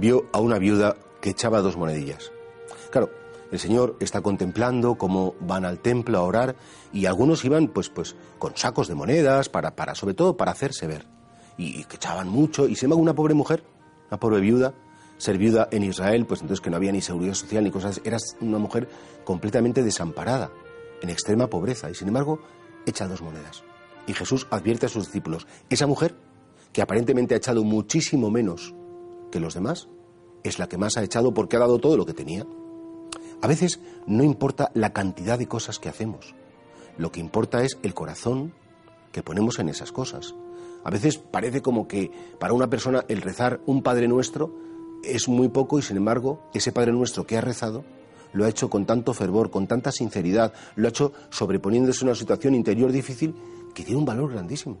Vio a una viuda que echaba dos monedillas. Claro, el Señor está contemplando cómo van al templo a orar y algunos iban pues pues con sacos de monedas para para sobre todo para hacerse ver y, que echaban mucho y se embargo una pobre mujer, una pobre viuda, ser viuda en Israel, pues entonces que no había ni seguridad social ni cosas, era una mujer completamente desamparada, en extrema pobreza y sin embargo echa dos monedas. Y Jesús advierte a sus discípulos, esa mujer que aparentemente ha echado muchísimo menos que los demás, es la que más ha echado porque ha dado todo lo que tenía. A veces no importa la cantidad de cosas que hacemos, lo que importa es el corazón que ponemos en esas cosas. A veces parece como que para una persona el rezar un Padre Nuestro es muy poco y sin embargo ese Padre Nuestro que ha rezado lo ha hecho con tanto fervor, con tanta sinceridad, lo ha hecho sobreponiéndose a una situación interior difícil que tiene un valor grandísimo.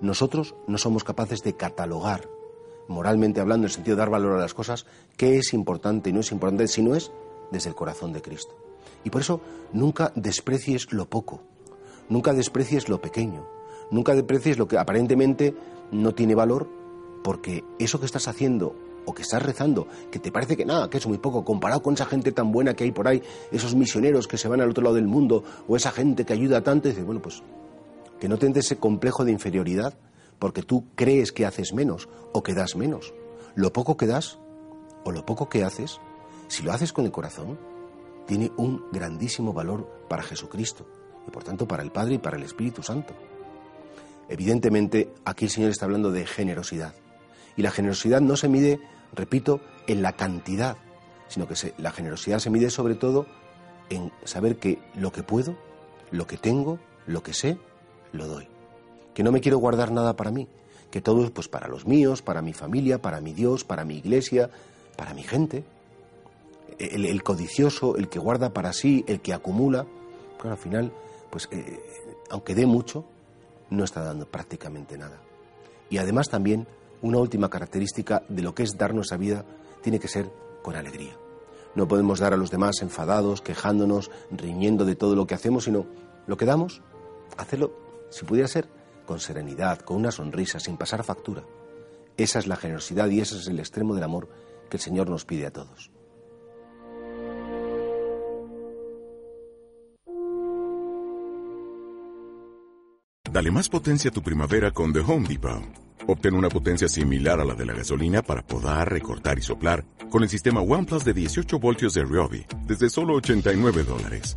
Nosotros no somos capaces de catalogar moralmente hablando, en el sentido de dar valor a las cosas, qué es importante y no es importante, si no es desde el corazón de Cristo. Y por eso nunca desprecies lo poco, nunca desprecies lo pequeño, nunca desprecies lo que aparentemente no tiene valor, porque eso que estás haciendo o que estás rezando, que te parece que nada, que es muy poco, comparado con esa gente tan buena que hay por ahí, esos misioneros que se van al otro lado del mundo, o esa gente que ayuda tanto, y dices, bueno, pues que no tengas ese complejo de inferioridad, porque tú crees que haces menos o que das menos. Lo poco que das o lo poco que haces, si lo haces con el corazón, tiene un grandísimo valor para Jesucristo y por tanto para el Padre y para el Espíritu Santo. Evidentemente, aquí el Señor está hablando de generosidad. Y la generosidad no se mide, repito, en la cantidad, sino que la generosidad se mide sobre todo en saber que lo que puedo, lo que tengo, lo que sé, lo doy que no me quiero guardar nada para mí, que todo es pues para los míos, para mi familia, para mi Dios, para mi iglesia, para mi gente. El, codicioso, el que guarda para sí, el que acumula, claro, al final, pues eh, aunque dé mucho, no está dando prácticamente nada. Y además también una última característica de lo que es dar nuestra vida tiene que ser con alegría. No podemos dar a los demás enfadados, quejándonos, riñendo de todo lo que hacemos, sino lo que damos, hacerlo, si pudiera ser, con serenidad, con una sonrisa, sin pasar factura. Esa es la generosidad y ese es el extremo del amor que el Señor nos pide a todos. Dale más potencia a tu primavera con The Home Depot. Obtén una potencia similar a la de la gasolina para podar, recortar y soplar con el sistema OnePlus de 18 voltios de Ryobi desde solo 89 dólares.